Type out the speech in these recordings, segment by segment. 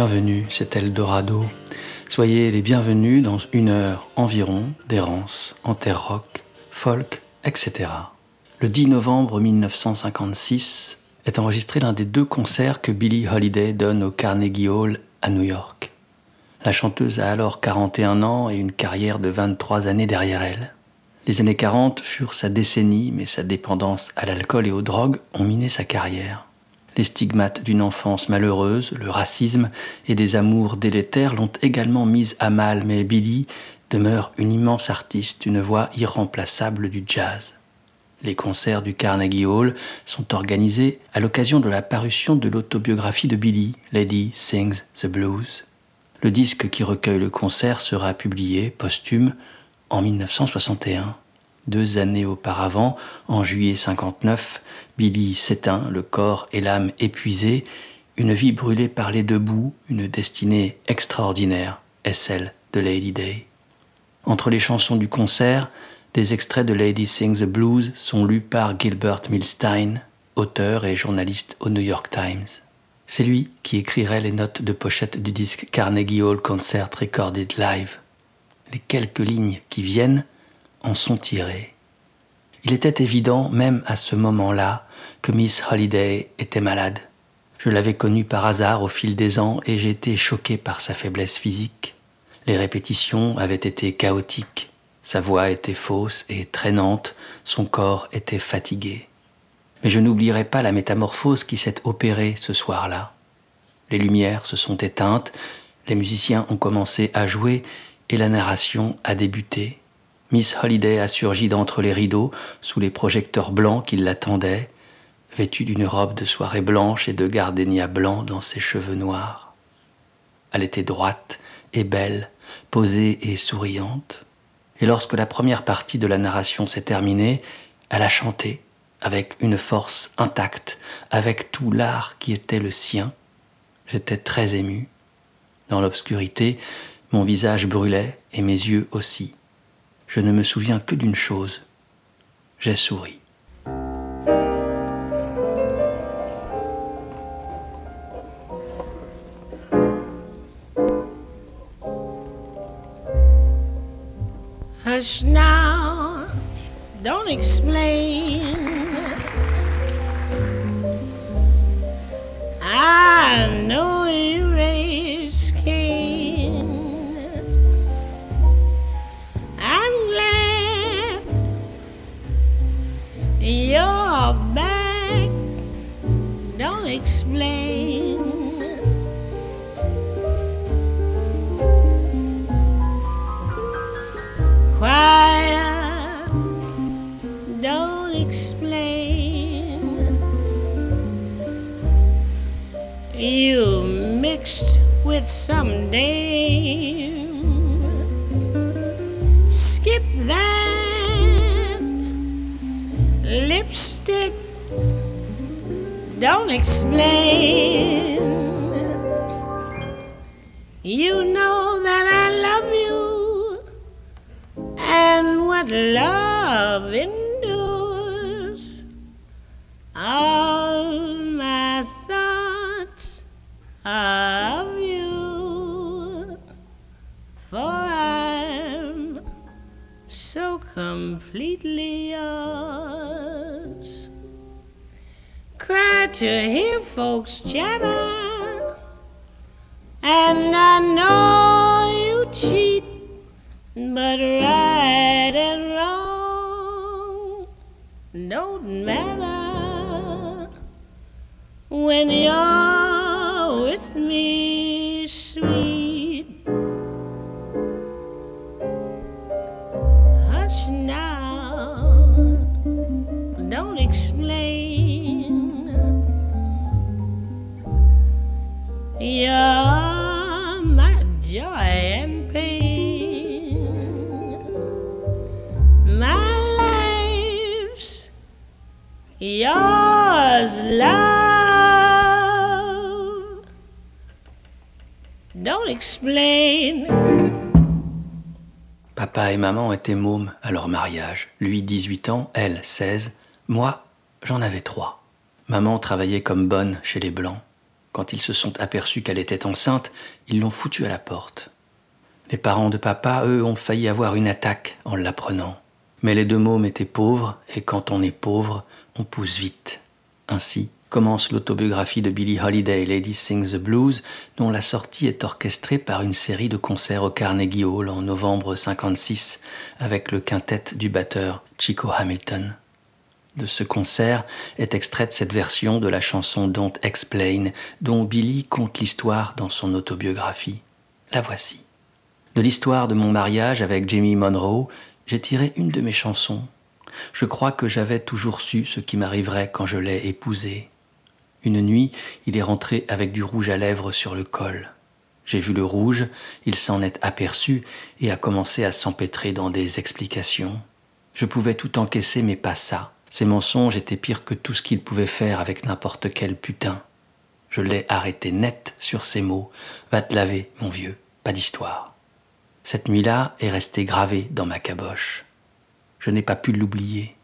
bienvenus, c'est Eldorado. Soyez les bienvenus dans une heure environ d'errance en terre rock, folk, etc. Le 10 novembre 1956 est enregistré l'un des deux concerts que Billie Holiday donne au Carnegie Hall à New York. La chanteuse a alors 41 ans et une carrière de 23 années derrière elle. Les années 40 furent sa décennie, mais sa dépendance à l'alcool et aux drogues ont miné sa carrière. Les stigmates d'une enfance malheureuse, le racisme et des amours délétères l'ont également mise à mal, mais Billy demeure une immense artiste, une voix irremplaçable du jazz. Les concerts du Carnegie Hall sont organisés à l'occasion de la parution de l'autobiographie de Billy, Lady Sings the Blues. Le disque qui recueille le concert sera publié posthume en 1961. Deux années auparavant, en juillet 59, Billy s'éteint, le corps et l'âme épuisés, une vie brûlée par les deux bouts, une destinée extraordinaire est celle de Lady Day. Entre les chansons du concert, des extraits de Lady Sings the Blues sont lus par Gilbert Milstein, auteur et journaliste au New York Times. C'est lui qui écrirait les notes de pochette du disque Carnegie Hall Concert Recorded Live. Les quelques lignes qui viennent en sont tirées. Il était évident, même à ce moment-là, que Miss Holiday était malade. Je l'avais connue par hasard au fil des ans et j'étais choqué par sa faiblesse physique. Les répétitions avaient été chaotiques. Sa voix était fausse et traînante, son corps était fatigué. Mais je n'oublierai pas la métamorphose qui s'est opérée ce soir-là. Les lumières se sont éteintes, les musiciens ont commencé à jouer et la narration a débuté. Miss Holiday a surgi d'entre les rideaux, sous les projecteurs blancs qui l'attendaient, vêtue d'une robe de soirée blanche et de gardénia blanc dans ses cheveux noirs. Elle était droite et belle, posée et souriante et lorsque la première partie de la narration s'est terminée, elle a chanté avec une force intacte, avec tout l'art qui était le sien. J'étais très ému. Dans l'obscurité, mon visage brûlait et mes yeux aussi. Je ne me souviens que d'une chose. J'ai souri. Hush now, don't explain. I know you raised Cain. I'm glad you're back. Don't explain. Mixed with some dame. Skip that lipstick, don't explain. You know that I love you and what love endures. Completely yours. Cry to hear folks chatter, and I know you cheat but right and wrong don't matter when you're explain. Papa et maman étaient mômes à leur mariage. Lui 18 ans, elle 16. Moi, j'en avais 3. Maman travaillait comme bonne chez les Blancs. Quand ils se sont aperçus qu'elle était enceinte, ils l'ont foutue à la porte. Les parents de papa, eux, ont failli avoir une attaque en l'apprenant. Mais les deux mômes étaient pauvres, et quand on est pauvre, on pousse vite. Ainsi commence l'autobiographie de Billie Holiday, Lady Sings the Blues, dont la sortie est orchestrée par une série de concerts au Carnegie Hall en novembre 56 avec le quintet du batteur Chico Hamilton. De ce concert est extraite cette version de la chanson Don't Explain, dont Billy conte l'histoire dans son autobiographie. La voici. De l'histoire de mon mariage avec Jamie Monroe, j'ai tiré une de mes chansons. Je crois que j'avais toujours su ce qui m'arriverait quand je l'ai épousé. Une nuit, il est rentré avec du rouge à lèvres sur le col. J'ai vu le rouge, il s'en est aperçu et a commencé à s'empêtrer dans des explications. Je pouvais tout encaisser, mais pas ça. Ces mensonges étaient pires que tout ce qu'il pouvait faire avec n'importe quel putain. Je l'ai arrêté net sur ces mots. Va te laver, mon vieux, pas d'histoire. Cette nuit-là est restée gravée dans ma caboche. Je n'ai pas pu l'oublier.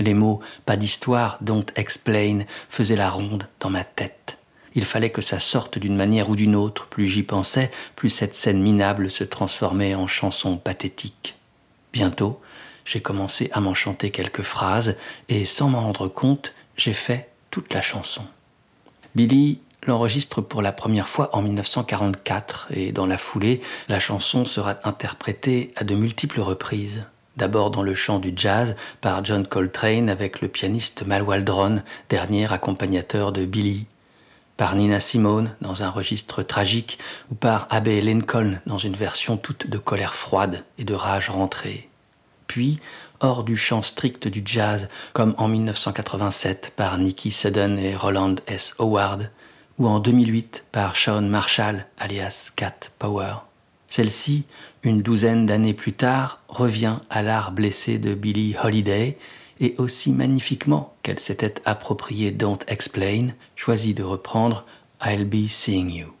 Les mots pas d'histoire, don't explain faisaient la ronde dans ma tête. Il fallait que ça sorte d'une manière ou d'une autre. Plus j'y pensais, plus cette scène minable se transformait en chanson pathétique. Bientôt, j'ai commencé à m'en chanter quelques phrases et sans m'en rendre compte, j'ai fait toute la chanson. Billy l'enregistre pour la première fois en 1944 et dans la foulée, la chanson sera interprétée à de multiples reprises. D'abord dans le chant du jazz par John Coltrane avec le pianiste Mal Waldron, dernier accompagnateur de Billy, par Nina Simone dans un registre tragique ou par Abbey Lincoln dans une version toute de colère froide et de rage rentrée puis hors du champ strict du jazz, comme en 1987 par Nicky Sudden et Roland S. Howard, ou en 2008 par Sean Marshall, alias Cat Power. Celle-ci, une douzaine d'années plus tard, revient à l'art blessé de Billie Holiday, et aussi magnifiquement qu'elle s'était appropriée Don't Explain, choisit de reprendre I'll Be Seeing You.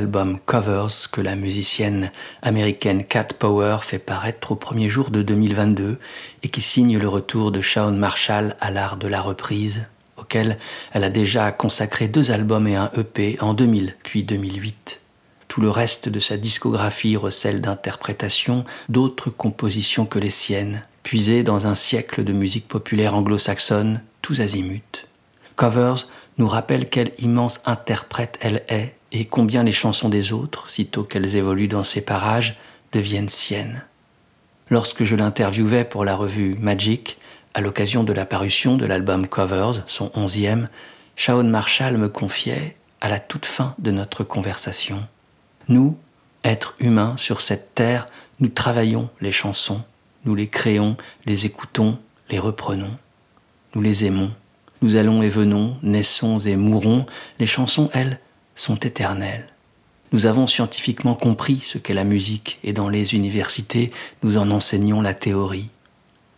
L'album Covers que la musicienne américaine Cat Power fait paraître au premier jour de 2022 et qui signe le retour de Shawn Marshall à l'art de la reprise, auquel elle a déjà consacré deux albums et un EP en 2000 puis 2008. Tout le reste de sa discographie recèle d'interprétations d'autres compositions que les siennes, puisées dans un siècle de musique populaire anglo-saxonne, tous azimuts. Covers nous rappelle quelle immense interprète elle est et combien les chansons des autres, sitôt qu'elles évoluent dans ces parages, deviennent siennes. Lorsque je l'interviewais pour la revue Magic, à l'occasion de la parution de l'album Covers, son onzième, Shawn Marshall me confiait, à la toute fin de notre conversation, Nous, êtres humains sur cette terre, nous travaillons les chansons, nous les créons, les écoutons, les reprenons, nous les aimons. Nous allons et venons, naissons et mourons, les chansons, elles, sont éternelles. Nous avons scientifiquement compris ce qu'est la musique et dans les universités, nous en enseignons la théorie.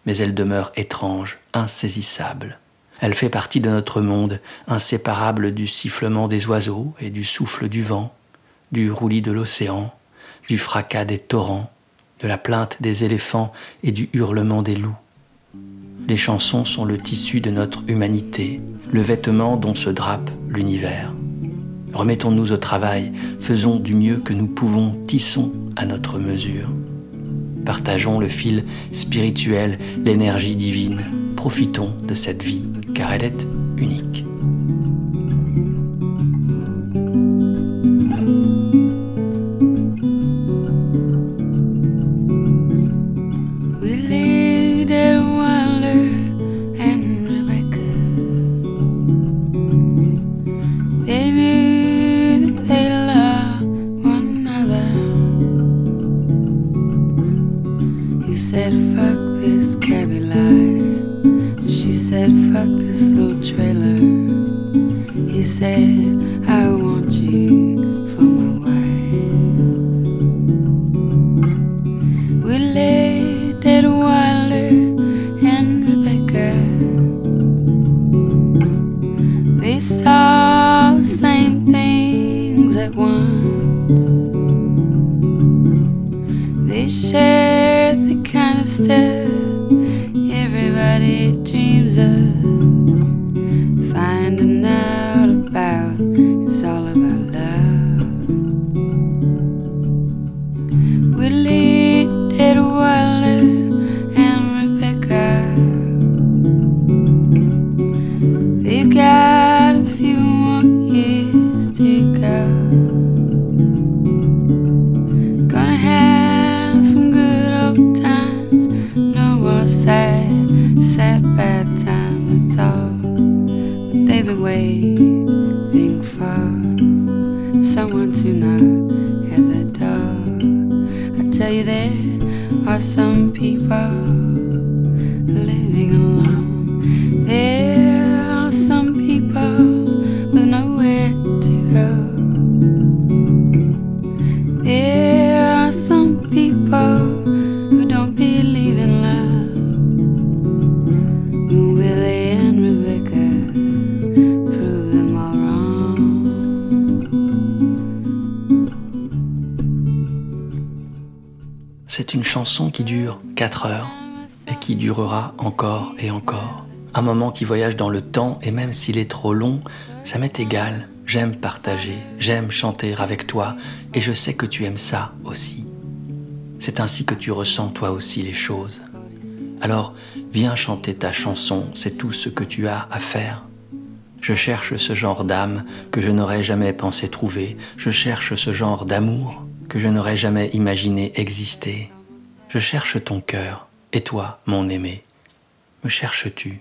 Mais elle demeure étrange, insaisissable. Elle fait partie de notre monde, inséparable du sifflement des oiseaux et du souffle du vent, du roulis de l'océan, du fracas des torrents, de la plainte des éléphants et du hurlement des loups. Les chansons sont le tissu de notre humanité, le vêtement dont se drape l'univers. Remettons-nous au travail, faisons du mieux que nous pouvons, tissons à notre mesure. Partageons le fil spirituel, l'énergie divine, profitons de cette vie, car elle est unique. Chanson qui dure 4 heures et qui durera encore et encore. Un moment qui voyage dans le temps et même s'il est trop long, ça m'est égal. J'aime partager, j'aime chanter avec toi et je sais que tu aimes ça aussi. C'est ainsi que tu ressens toi aussi les choses. Alors viens chanter ta chanson, c'est tout ce que tu as à faire. Je cherche ce genre d'âme que je n'aurais jamais pensé trouver. Je cherche ce genre d'amour que je n'aurais jamais imaginé exister. Je cherche ton cœur. Et toi, mon aimé, me cherches-tu?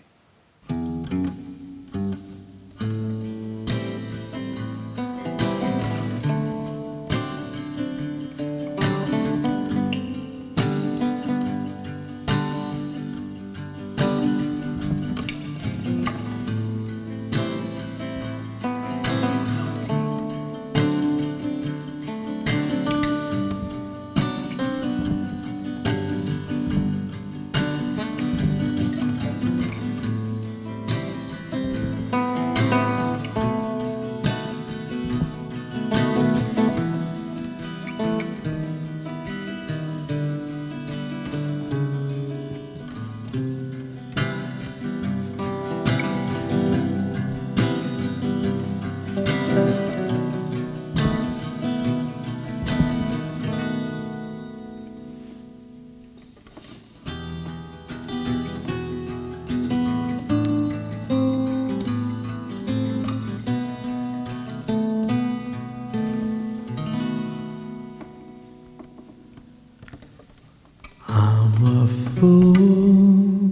I'm a fool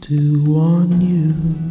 to want you.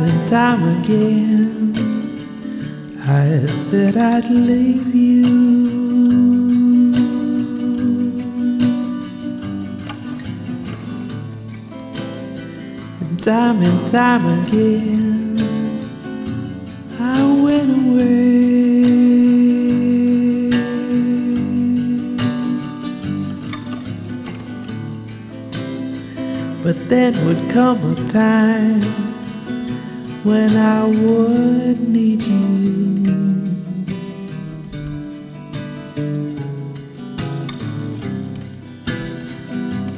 Time and time again, I said I'd leave you. And time and time again, I went away. But then would come a time when I would need you.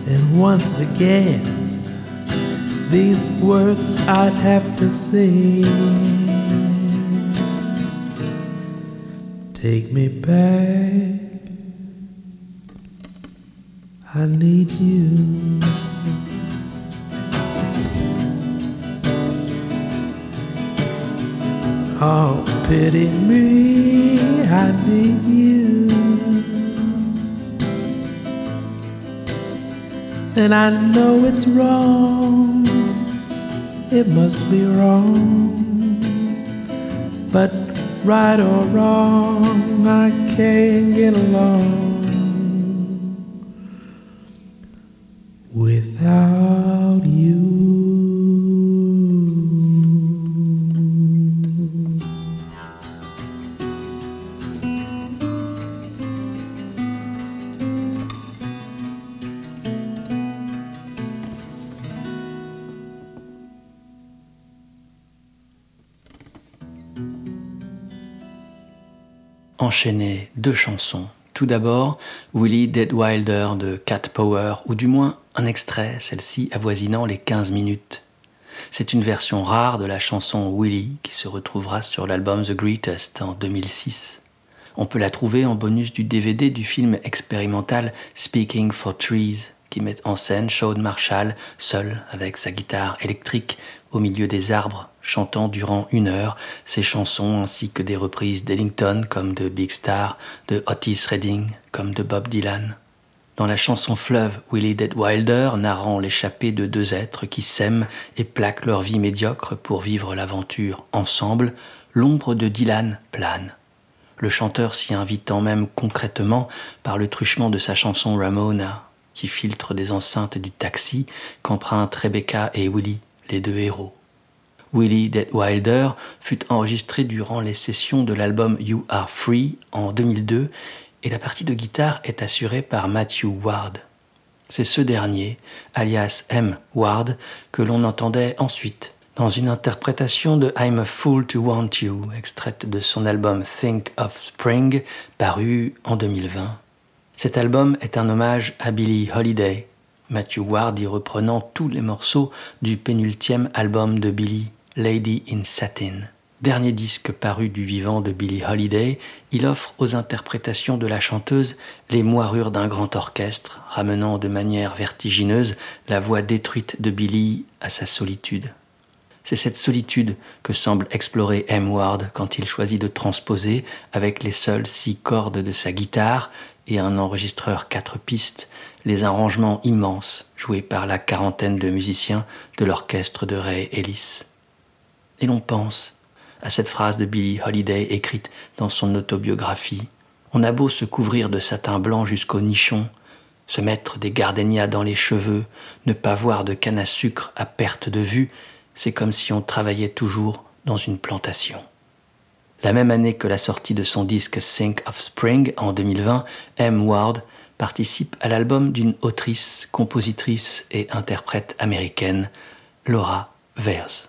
And once again, these words I'd have to say. Take me back. I need you. Oh, pity me, I need you. And I know it's wrong, it must be wrong. But right or wrong, I can't get along deux chansons. Tout d'abord, Willie Dead Wilder de Cat Power, ou du moins un extrait, celle-ci avoisinant les 15 minutes. C'est une version rare de la chanson Willie qui se retrouvera sur l'album The Greatest en 2006. On peut la trouver en bonus du DVD du film expérimental Speaking for Trees, qui met en scène Shawn Marshall seul avec sa guitare électrique au milieu des arbres, chantant durant une heure ses chansons ainsi que des reprises d'Ellington comme de Big Star, de Otis Redding comme de Bob Dylan. Dans la chanson Fleuve, Willie Dead Wilder narrant l'échappée de deux êtres qui s'aiment et plaquent leur vie médiocre pour vivre l'aventure ensemble, l'ombre de Dylan plane. Le chanteur s'y invitant même concrètement par le truchement de sa chanson Ramona, qui filtre des enceintes du taxi qu'empruntent Rebecca et Willie, les deux héros. Willie Dead Wilder fut enregistré durant les sessions de l'album You Are Free en 2002 et la partie de guitare est assurée par Matthew Ward. C'est ce dernier, alias M. Ward, que l'on entendait ensuite dans une interprétation de I'm a Fool to Want You, extraite de son album Think of Spring, paru en 2020. Cet album est un hommage à Billie Holiday, Matthew Ward y reprenant tous les morceaux du pénultième album de Billie, Lady in Satin. Dernier disque paru du vivant de Billie Holiday, il offre aux interprétations de la chanteuse les moirures d'un grand orchestre, ramenant de manière vertigineuse la voix détruite de Billie à sa solitude. C'est cette solitude que semble explorer M. Ward quand il choisit de transposer, avec les seules six cordes de sa guitare et un enregistreur quatre pistes, les arrangements immenses joués par la quarantaine de musiciens de l'orchestre de Ray Ellis. Et l'on pense à cette phrase de Billie Holiday écrite dans son autobiographie On a beau se couvrir de satin blanc jusqu'au nichon, se mettre des gardénias dans les cheveux, ne pas voir de canne à sucre à perte de vue, c'est comme si on travaillait toujours dans une plantation. La même année que la sortie de son disque Think of Spring en 2020, M. Ward participe à l'album d'une autrice, compositrice et interprète américaine, Laura Vers.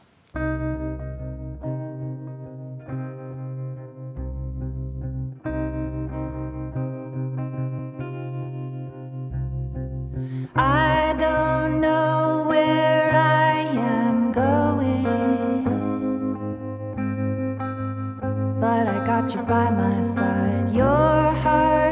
Got you by my side. Your heart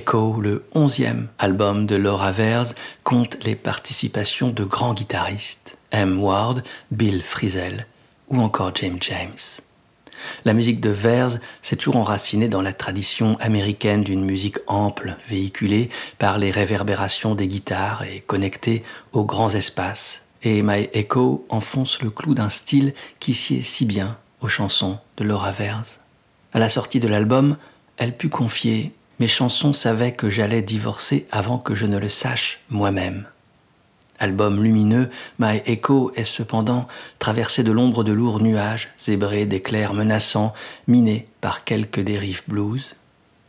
Echo, le onzième album de Laura Vers, compte les participations de grands guitaristes, M. Ward, Bill Frisell ou encore James James. La musique de Vers s'est toujours enracinée dans la tradition américaine d'une musique ample, véhiculée par les réverbérations des guitares et connectée aux grands espaces. Et My Echo enfonce le clou d'un style qui sied si bien aux chansons de Laura Vers. À la sortie de l'album, elle put confier Mes chansons savaient que j'allais divorcer avant que je ne le sache moi-même. Album lumineux, My Echo est cependant traversé de l'ombre de lourds nuages, zébré d'éclairs menaçants, miné par quelques dérives blues.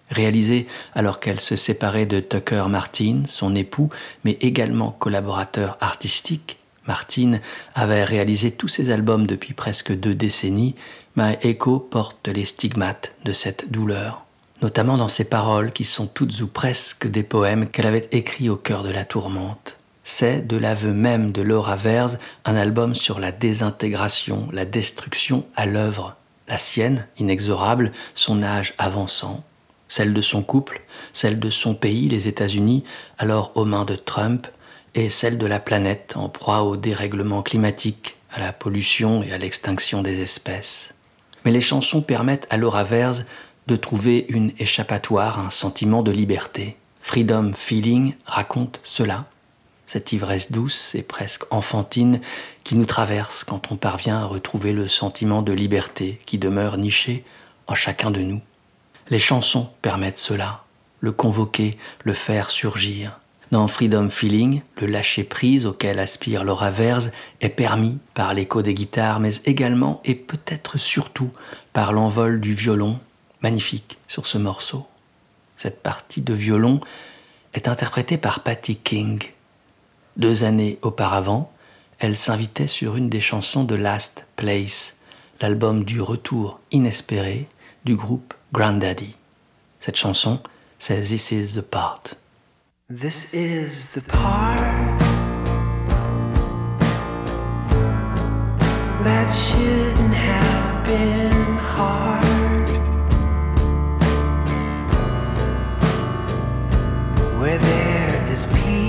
Réalisé alors qu'elle se séparait de Tucker Martin, son époux, mais également collaborateur artistique, Martin avait réalisé tous ses albums depuis presque deux décennies. My Echo porte les stigmates de cette douleur notamment dans ses paroles qui sont toutes ou presque des poèmes qu'elle avait écrits au cœur de la tourmente. C'est, de l'aveu même de Laura Vers, un album sur la désintégration, la destruction à l'œuvre, la sienne, inexorable, son âge avançant, celle de son couple, celle de son pays, les États-Unis, alors aux mains de Trump, et celle de la planète en proie au dérèglement climatique, à la pollution et à l'extinction des espèces. Mais les chansons permettent à Laura Verse de trouver une échappatoire, un sentiment de liberté. Freedom Feeling raconte cela, cette ivresse douce et presque enfantine qui nous traverse quand on parvient à retrouver le sentiment de liberté qui demeure niché en chacun de nous. Les chansons permettent cela, le convoquer, le faire surgir. Dans Freedom Feeling, le lâcher-prise auquel aspire Laura Verse est permis par l'écho des guitares, mais également et peut-être surtout par l'envol du violon, magnifique sur ce morceau. Cette partie de violon est interprétée par Patty King. Deux années auparavant, elle s'invitait sur une des chansons de Last Place, l'album du retour inespéré du groupe Grandaddy. Cette chanson, c'est This is the part. Peace,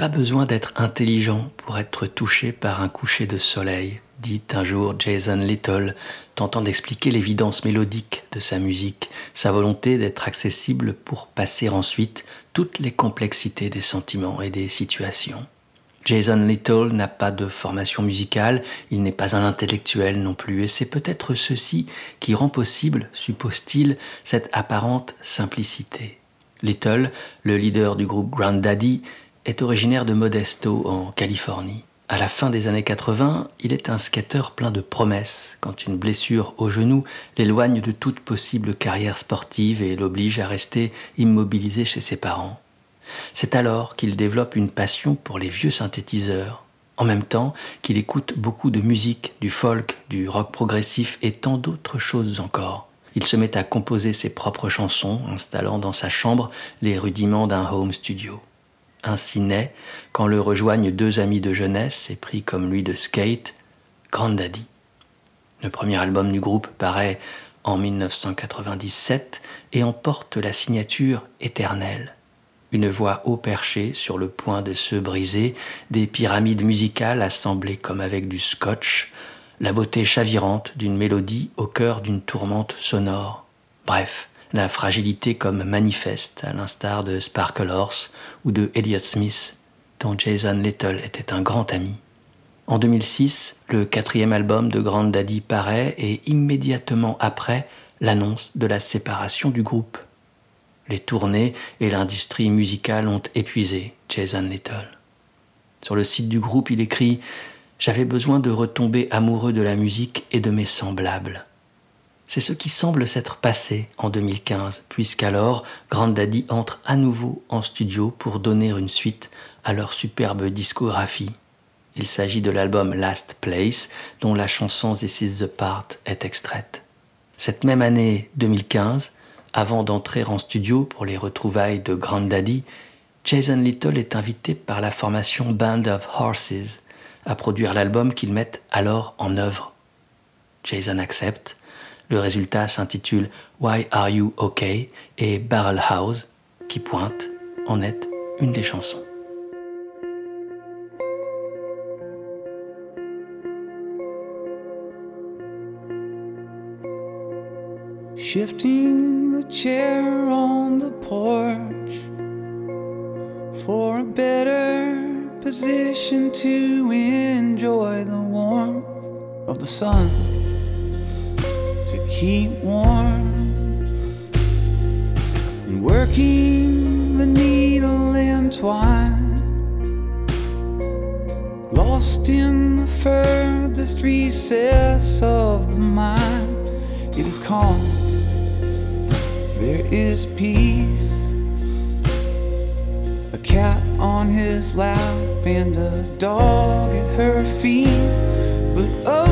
pas besoin d'être intelligent pour être touché par un coucher de soleil, dit un jour Jason Little, tentant d'expliquer l'évidence mélodique de sa musique, sa volonté d'être accessible pour passer ensuite toutes les complexités des sentiments et des situations. Jason Little n'a pas de formation musicale, il n'est pas un intellectuel non plus, et c'est peut-être ceci qui rend possible, suppose-t-il, cette apparente simplicité. Little, le leader du groupe Grand Daddy, est originaire de Modesto, en Californie. À la fin des années 80, il est un skateur plein de promesses quand une blessure au genou l'éloigne de toute possible carrière sportive et l'oblige à rester immobilisé chez ses parents. C'est alors qu'il développe une passion pour les vieux synthétiseurs, en même temps qu'il écoute beaucoup de musique, du folk, du rock progressif et tant d'autres choses encore. Il se met à composer ses propres chansons, installant dans sa chambre les rudiments d'un home studio. Ainsi naît, quand le rejoignent deux amis de jeunesse épris comme lui de skate, Grand Daddy. Le premier album du groupe paraît en 1997 et emporte la signature éternelle une voix haut perchée sur le point de se briser, des pyramides musicales assemblées comme avec du scotch, la beauté chavirante d'une mélodie au cœur d'une tourmente sonore. Bref, la fragilité comme manifeste, à l'instar de Sparkle Horse ou de Elliott Smith, dont Jason Little était un grand ami. En 2006, le quatrième album de Grand Daddy paraît et immédiatement après, l'annonce de la séparation du groupe. Les tournées et l'industrie musicale ont épuisé Jason Little. Sur le site du groupe, il écrit J'avais besoin de retomber amoureux de la musique et de mes semblables. C'est ce qui semble s'être passé en 2015, puisqu'alors Grand Daddy entre à nouveau en studio pour donner une suite à leur superbe discographie. Il s'agit de l'album Last Place, dont la chanson This Is the Part est extraite. Cette même année 2015, avant d'entrer en studio pour les retrouvailles de Grand Daddy, Jason Little est invité par la formation Band of Horses à produire l'album qu'ils mettent alors en œuvre. Jason accepte. Le résultat s'intitule Why Are You OK et Barrel House, qui pointe, en est une des chansons. Shifting the chair on the porch for a better position to enjoy the warmth of the sun, to keep warm, and working the needle and twine. Lost in the furthest recess of the mind, it is calm there is peace. A cat on his lap and a dog at her feet. But oh,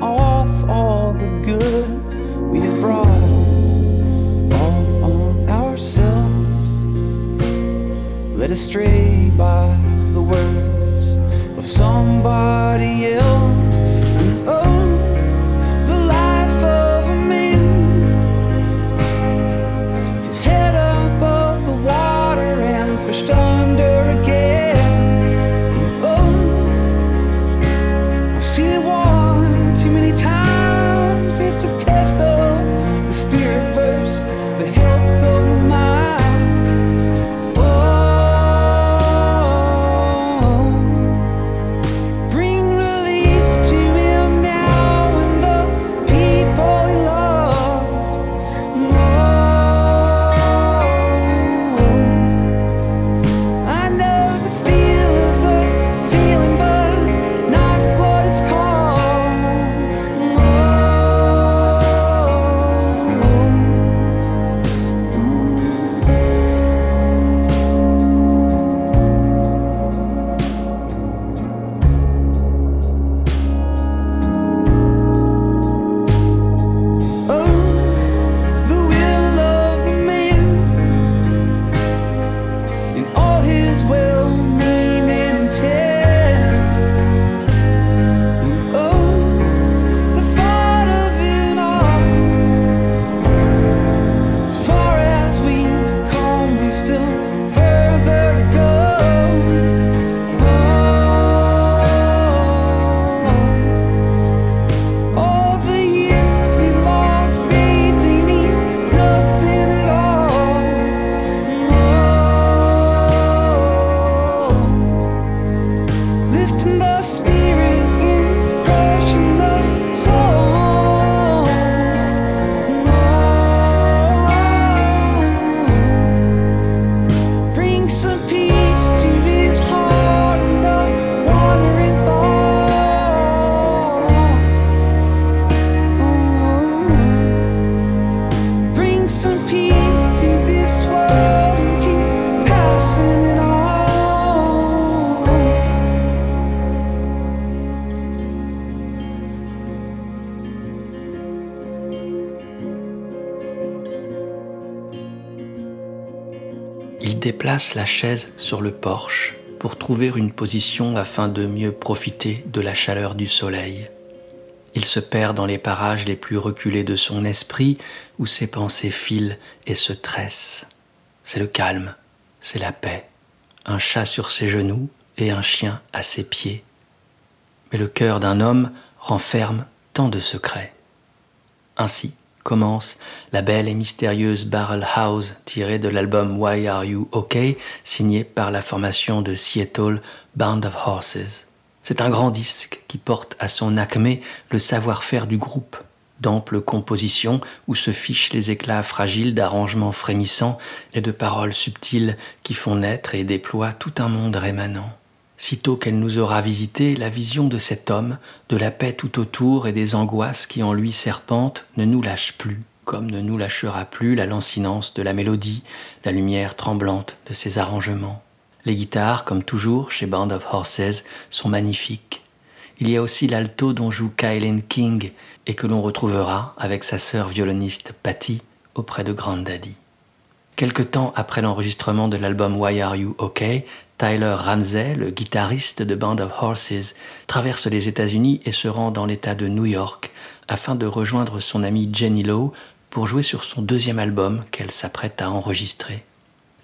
off all the good we have brought all on ourselves, led astray by the words of somebody déplace la chaise sur le porche pour trouver une position afin de mieux profiter de la chaleur du soleil. Il se perd dans les parages les plus reculés de son esprit où ses pensées filent et se tressent. C'est le calme, c'est la paix, un chat sur ses genoux et un chien à ses pieds. Mais le cœur d'un homme renferme tant de secrets. Ainsi commence la belle et mystérieuse Barrel House tirée de l'album Why Are You OK signé par la formation de Seattle Band of Horses. C'est un grand disque qui porte à son acmé le savoir-faire du groupe, d'amples compositions où se fichent les éclats fragiles d'arrangements frémissants et de paroles subtiles qui font naître et déploient tout un monde rémanent. Sitôt qu'elle nous aura visité, la vision de cet homme, de la paix tout autour et des angoisses qui en lui serpentent, ne nous lâche plus, comme ne nous lâchera plus la lancinance de la mélodie, la lumière tremblante de ses arrangements. Les guitares, comme toujours chez Band of Horses, sont magnifiques. Il y a aussi l'alto dont joue Kylen King et que l'on retrouvera avec sa sœur violoniste Patty auprès de Grandaddy. Quelque temps après l'enregistrement de l'album Why Are You OK, Tyler Ramsey, le guitariste de Band of Horses, traverse les États-Unis et se rend dans l'État de New York afin de rejoindre son amie Jenny Lowe pour jouer sur son deuxième album qu'elle s'apprête à enregistrer.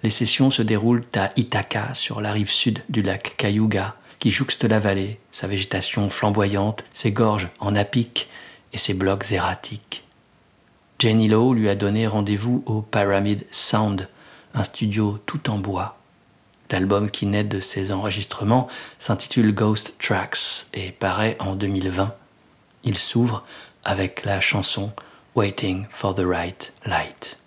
Les sessions se déroulent à Ithaca, sur la rive sud du lac Cayuga, qui jouxte la vallée, sa végétation flamboyante, ses gorges en apic et ses blocs erratiques. Jenny Lowe lui a donné rendez-vous au Pyramid Sound, un studio tout en bois. L'album qui naît de ces enregistrements s'intitule Ghost Tracks et paraît en 2020. Il s'ouvre avec la chanson Waiting for the Right Light.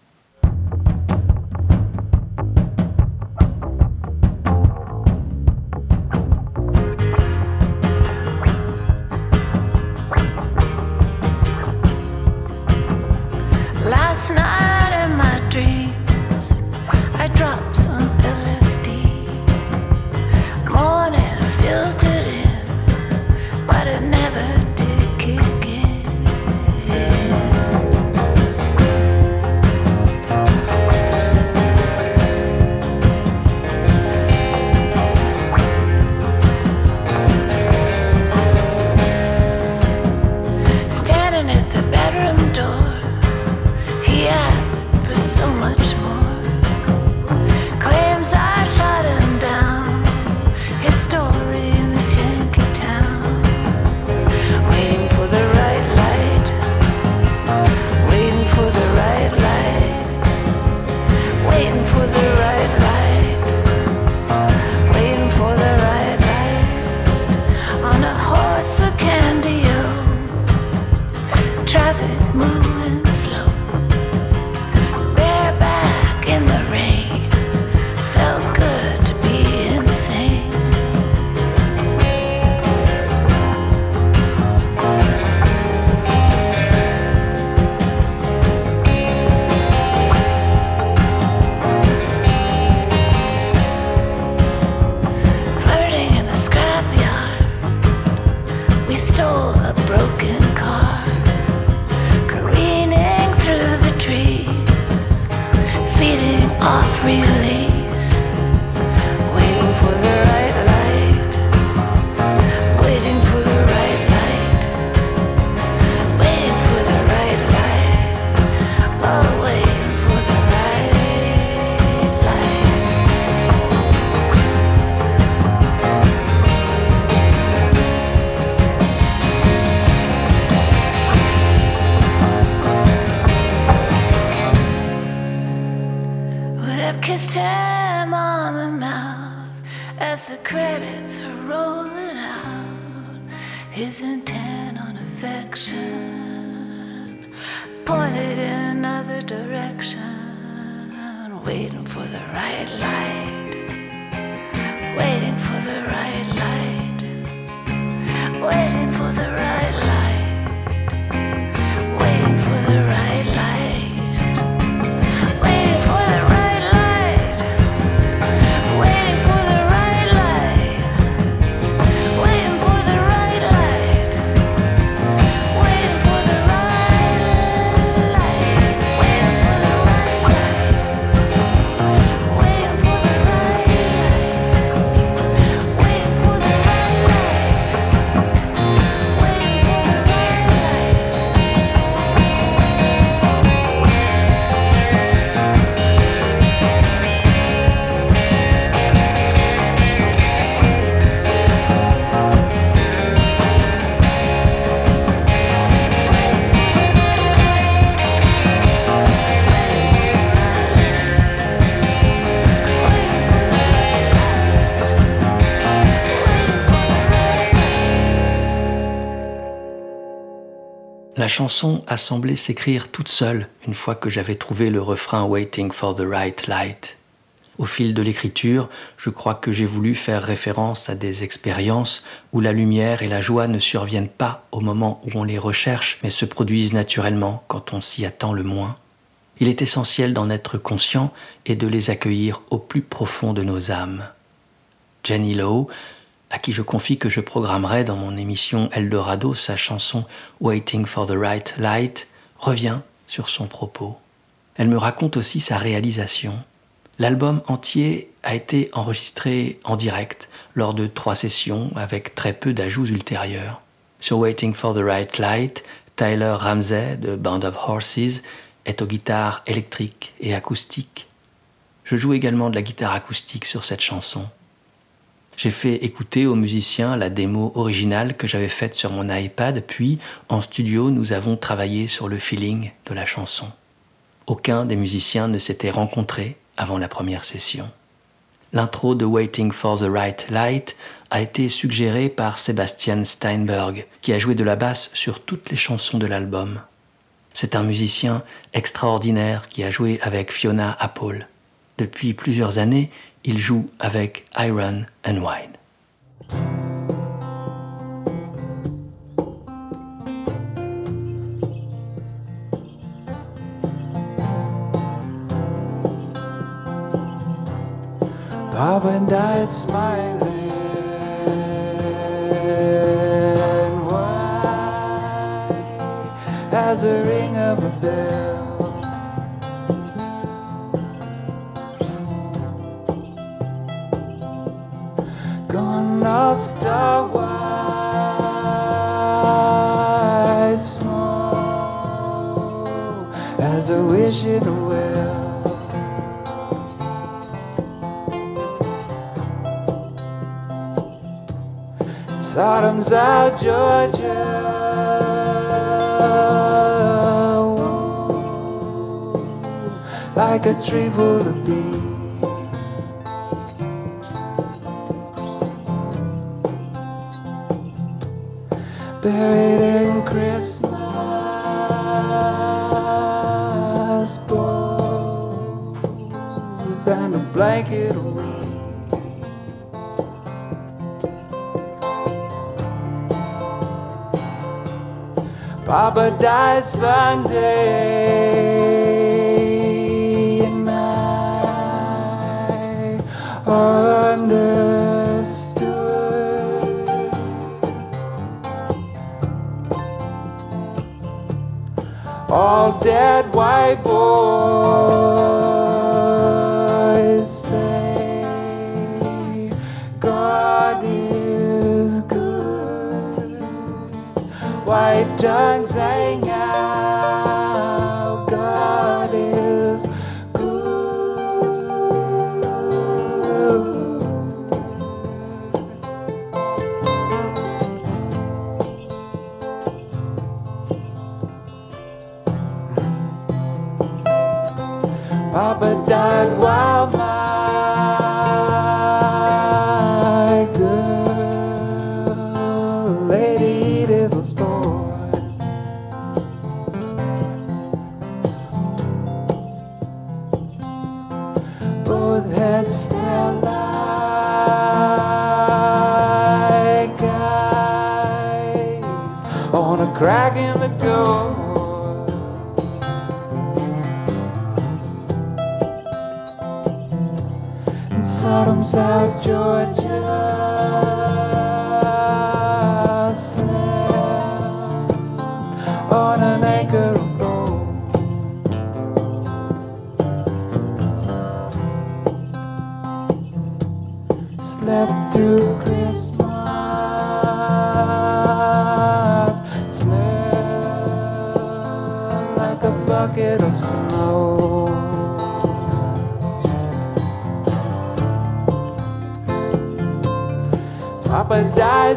Chanson a semblé s'écrire toute seule une fois que j'avais trouvé le refrain Waiting for the Right Light. Au fil de l'écriture, je crois que j'ai voulu faire référence à des expériences où la lumière et la joie ne surviennent pas au moment où on les recherche, mais se produisent naturellement quand on s'y attend le moins. Il est essentiel d'en être conscient et de les accueillir au plus profond de nos âmes. Jenny Lowe, à qui je confie que je programmerai dans mon émission Eldorado sa chanson Waiting for the Right Light, revient sur son propos. Elle me raconte aussi sa réalisation. L'album entier a été enregistré en direct lors de trois sessions avec très peu d'ajouts ultérieurs. Sur Waiting for the Right Light, Tyler Ramsey de Band of Horses est aux guitares électriques et acoustiques. Je joue également de la guitare acoustique sur cette chanson. J'ai fait écouter aux musiciens la démo originale que j'avais faite sur mon iPad, puis en studio nous avons travaillé sur le feeling de la chanson. Aucun des musiciens ne s'était rencontré avant la première session. L'intro de Waiting for the Right Light a été suggérée par Sebastian Steinberg, qui a joué de la basse sur toutes les chansons de l'album. C'est un musicien extraordinaire qui a joué avec Fiona Apple. Depuis plusieurs années, il joue avec Iron and Wine. Papa died smiling. White as a ring of a bell. Lost our white snow as I wish it well. Sodom's out, Georgia. Like a tree full of bees. Buried in Christmas boughs and a blanket of weed. Papa died Sunday, and I understood. All dead white boys say God is good white tongues hang out. Papa died while.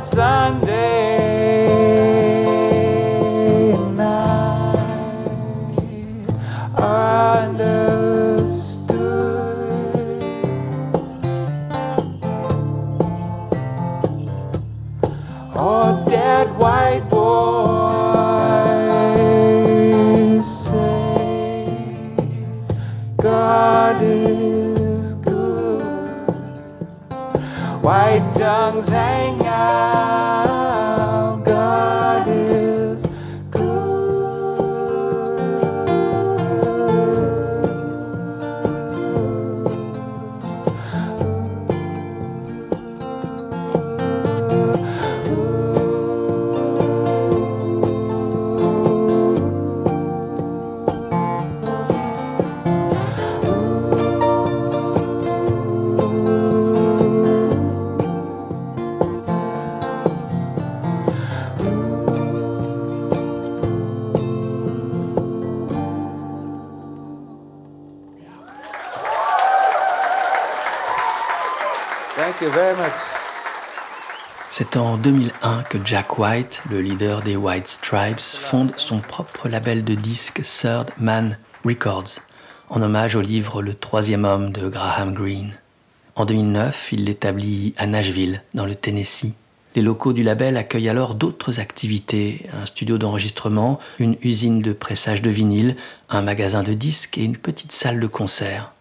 it's Sunday night. Understood. Oh, dead white boys say God is white tongues hang out. C'est en 2001 que Jack White, le leader des White Stripes, fonde son propre label de disques Third Man Records, en hommage au livre Le troisième homme de Graham Greene. En 2009, il l'établit à Nashville, dans le Tennessee. Les locaux du label accueillent alors d'autres activités, un studio d'enregistrement, une usine de pressage de vinyle, un magasin de disques et une petite salle de concert.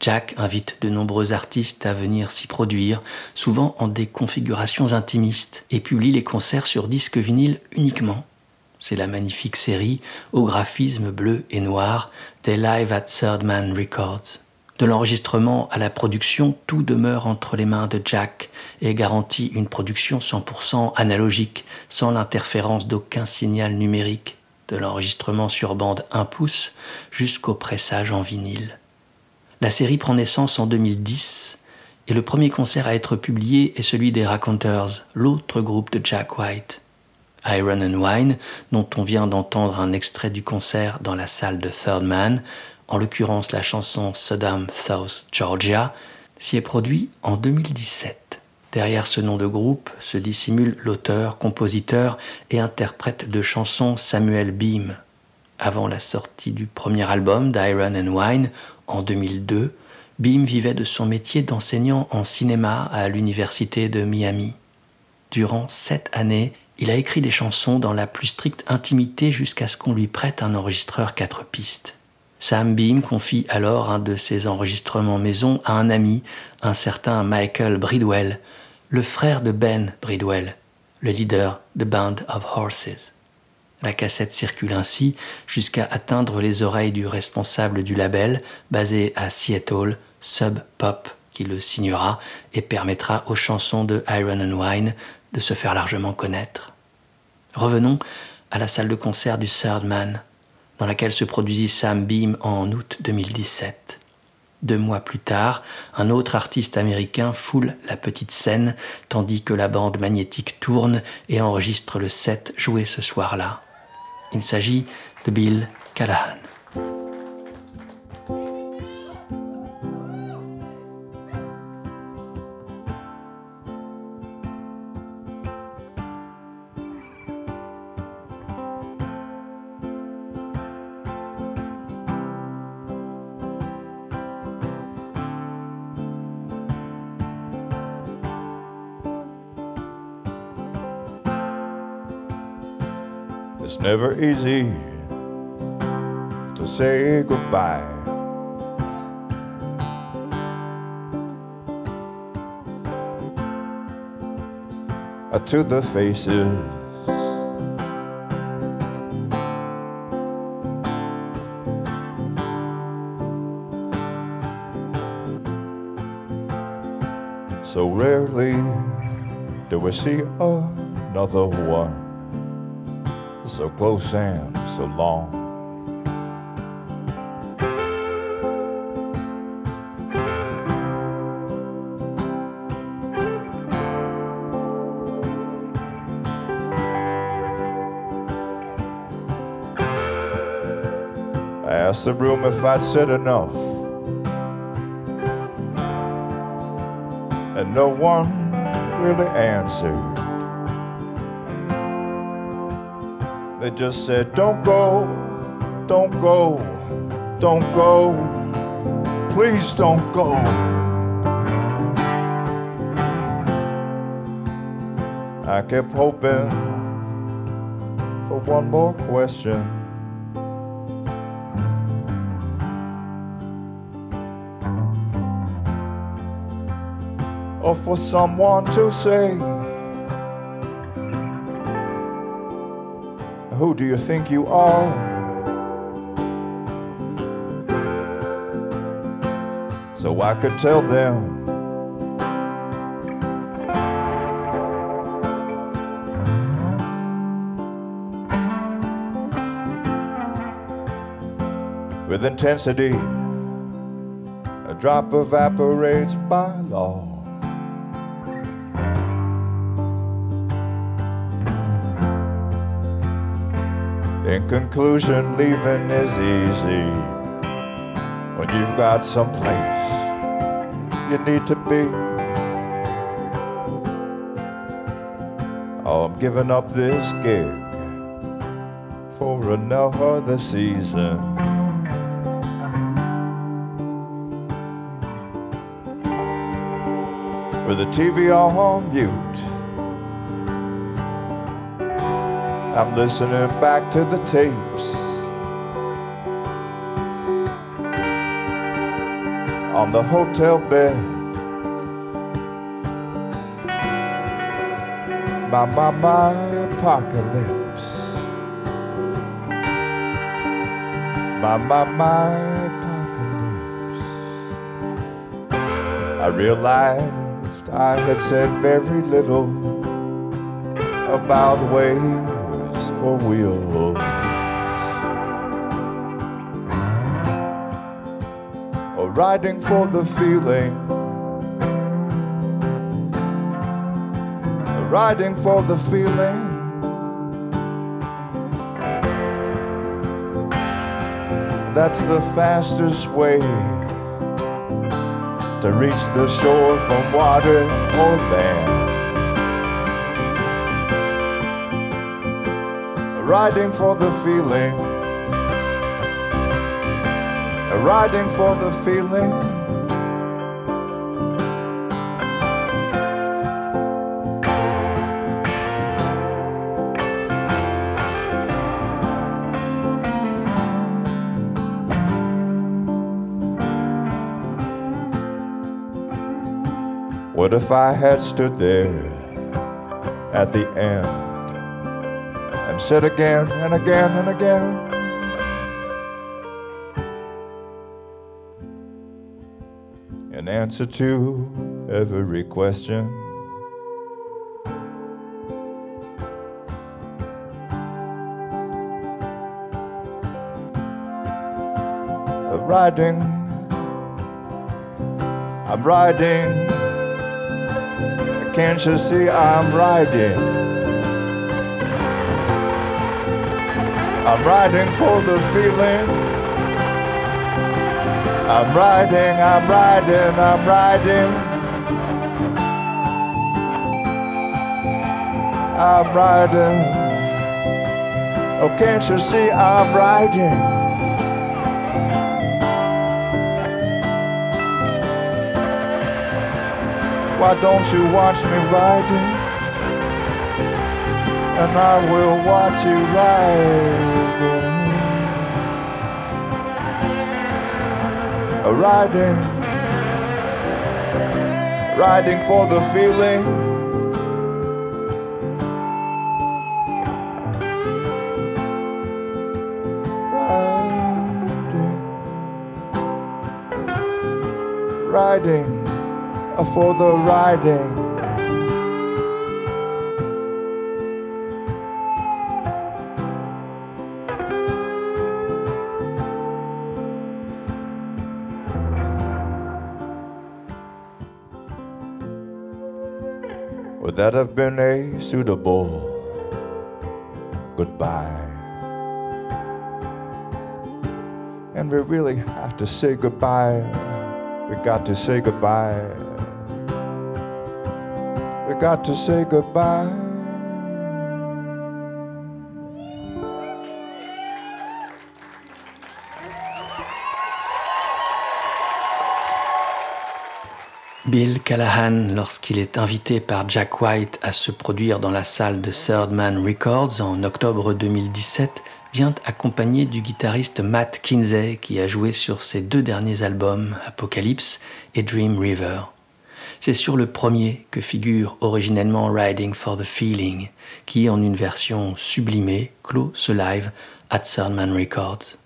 Jack invite de nombreux artistes à venir s'y produire, souvent en des configurations intimistes, et publie les concerts sur disque vinyle uniquement. C'est la magnifique série au graphisme bleu et noir des Live at Third Man Records. De l'enregistrement à la production, tout demeure entre les mains de Jack et garantit une production 100% analogique, sans l'interférence d'aucun signal numérique, de l'enregistrement sur bande 1 pouce jusqu'au pressage en vinyle. La série prend naissance en 2010 et le premier concert à être publié est celui des Raconteurs, l'autre groupe de Jack White. Iron and Wine, dont on vient d'entendre un extrait du concert dans la salle de Third Man, en l'occurrence la chanson Saddam South Georgia, s'y est produit en 2017. Derrière ce nom de groupe se dissimule l'auteur, compositeur et interprète de chansons Samuel Beam. Avant la sortie du premier album d'Iron and Wine, en 2002, Beam vivait de son métier d'enseignant en cinéma à l'université de Miami. Durant sept années, il a écrit des chansons dans la plus stricte intimité jusqu'à ce qu'on lui prête un enregistreur quatre pistes. Sam Beam confie alors un de ses enregistrements maison à un ami, un certain Michael Bridwell, le frère de Ben Bridwell, le leader de Band of Horses. La cassette circule ainsi jusqu'à atteindre les oreilles du responsable du label, basé à Seattle, Sub Pop, qui le signera et permettra aux chansons de Iron and Wine de se faire largement connaître. Revenons à la salle de concert du Third Man, dans laquelle se produisit Sam Beam en août 2017. Deux mois plus tard, un autre artiste américain foule la petite scène tandis que la bande magnétique tourne et enregistre le set joué ce soir-là. Il s'agit de Bill Callahan. Easy to say goodbye. Uh, To the faces So rarely do we see another one so close and so long. I asked the room if I'd said enough, and no one really answered. They just said, Don't go, don't go, don't go, please don't go. I kept hoping for one more question. or for someone to say, Who do you think you are? So I could tell them. With intensity, a drop evaporates by law. In conclusion, leaving is easy when you've got some place you need to be. Oh, I'm giving up this gig for another season. With the TV on mute. I'm listening back to the tapes. On the hotel bed. My, my, my apocalypse. My, my, my apocalypse. I realized I had said very little about the waves or. Or riding for the feeling. Riding for the feeling. That's the fastest way to reach the shore from water or land. Riding for the feeling, riding for the feeling. What if I had stood there at the end said again and again and again? In answer to every question. I'm Riding, I'm riding. Can't you see I'm riding? I'm riding for the feeling. I'm riding, I'm riding, I'm riding. I'm riding. Oh, can't you see I'm riding? Why don't you watch me riding? And I will watch you riding. Riding, riding for the feeling. Riding, riding uh, for the riding. That have been a suitable goodbye? And we really have to say goodbye. We got to say goodbye. We got to say goodbye. Bill Callahan, lorsqu'il est invité par Jack White à se produire dans la salle de Third Man Records en octobre 2017, vient accompagné du guitariste Matt Kinsey qui a joué sur ses deux derniers albums, Apocalypse et Dream River. C'est sur le premier que figure originellement Riding for the Feeling, qui, en une version sublimée, clôt ce live at Sundman Records.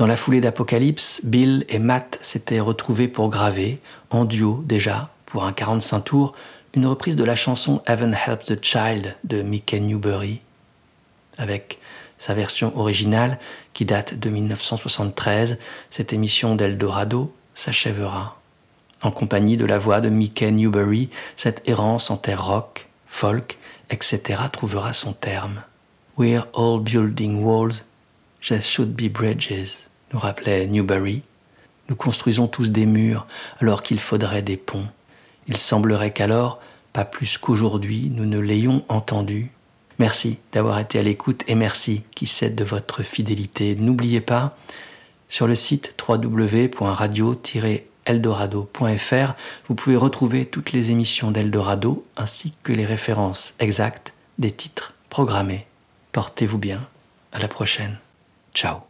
Dans la foulée d'Apocalypse, Bill et Matt s'étaient retrouvés pour graver, en duo déjà, pour un 45 tours, une reprise de la chanson Heaven Help the Child de Mickey Newbury, avec sa version originale qui date de 1973, cette émission d'Eldorado s'achèvera. En compagnie de la voix de Mickey Newbury, cette errance en terre rock, folk, etc. trouvera son terme. We're all building walls, there should be bridges, nous rappelait Newbury. Nous construisons tous des murs alors qu'il faudrait des ponts. Il semblerait qu'alors, pas plus qu'aujourd'hui, nous ne l'ayons entendu. Merci d'avoir été à l'écoute et merci qui cède de votre fidélité. N'oubliez pas, sur le site www.radio-eldorado.fr, vous pouvez retrouver toutes les émissions d'Eldorado ainsi que les références exactes des titres programmés. Portez-vous bien. À la prochaine. Ciao.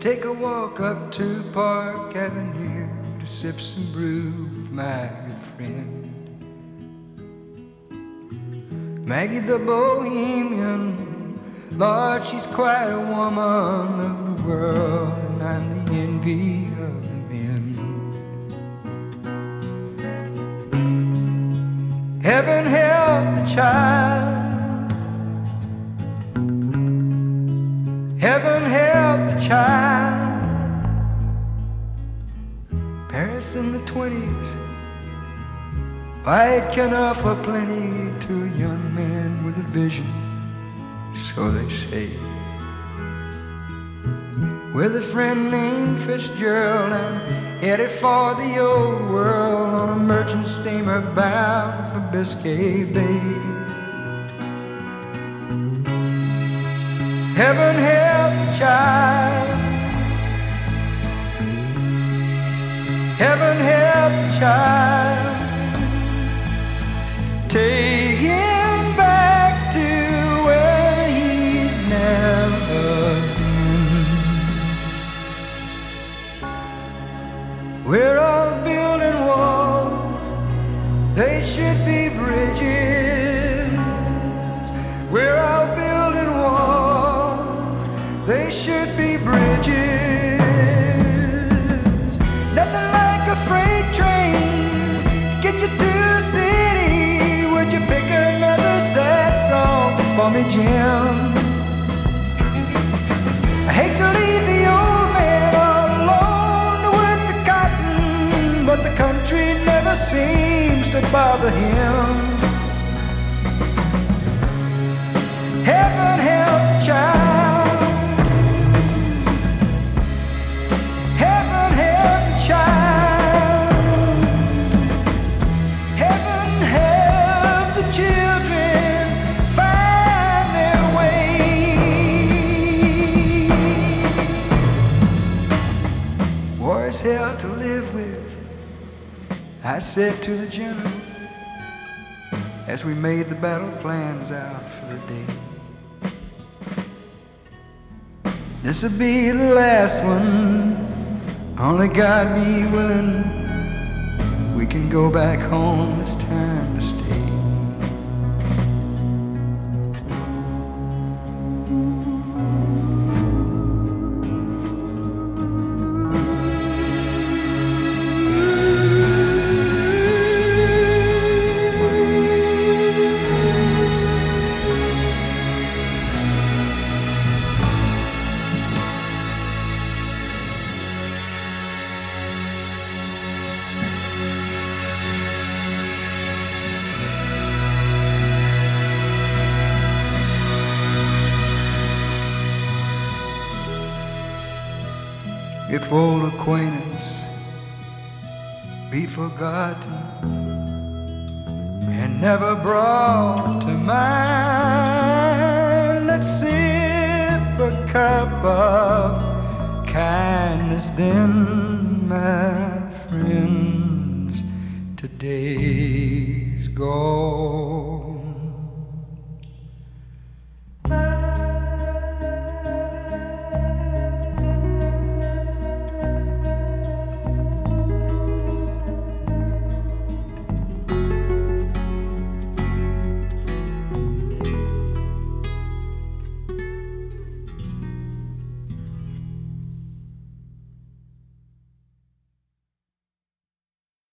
take a walk up to Park Avenue to sip some brew with my good friend. Maggie the Bohemian, Lord, she's quite a woman of the world, and I'm the envy of the men. Heaven help the child. Help the child. Paris in the twenties. White can offer plenty to a young man with a vision, so they say. With a friend named Fitzgerald, I'm headed for the old world on a merchant steamer bound for Biscay Bay. Heaven help child. Heaven help the child. Take him back to where he's never been. We're all building walls, they should be bridges. For me, Jim? I hate to leave the old man all alone to work the cotton, but the country never seems to bother him. Heaven help the child. I said to the general as we made the battle plans out for the day. This'll be the last one, only God be willing. We can go back home this time to stay. Be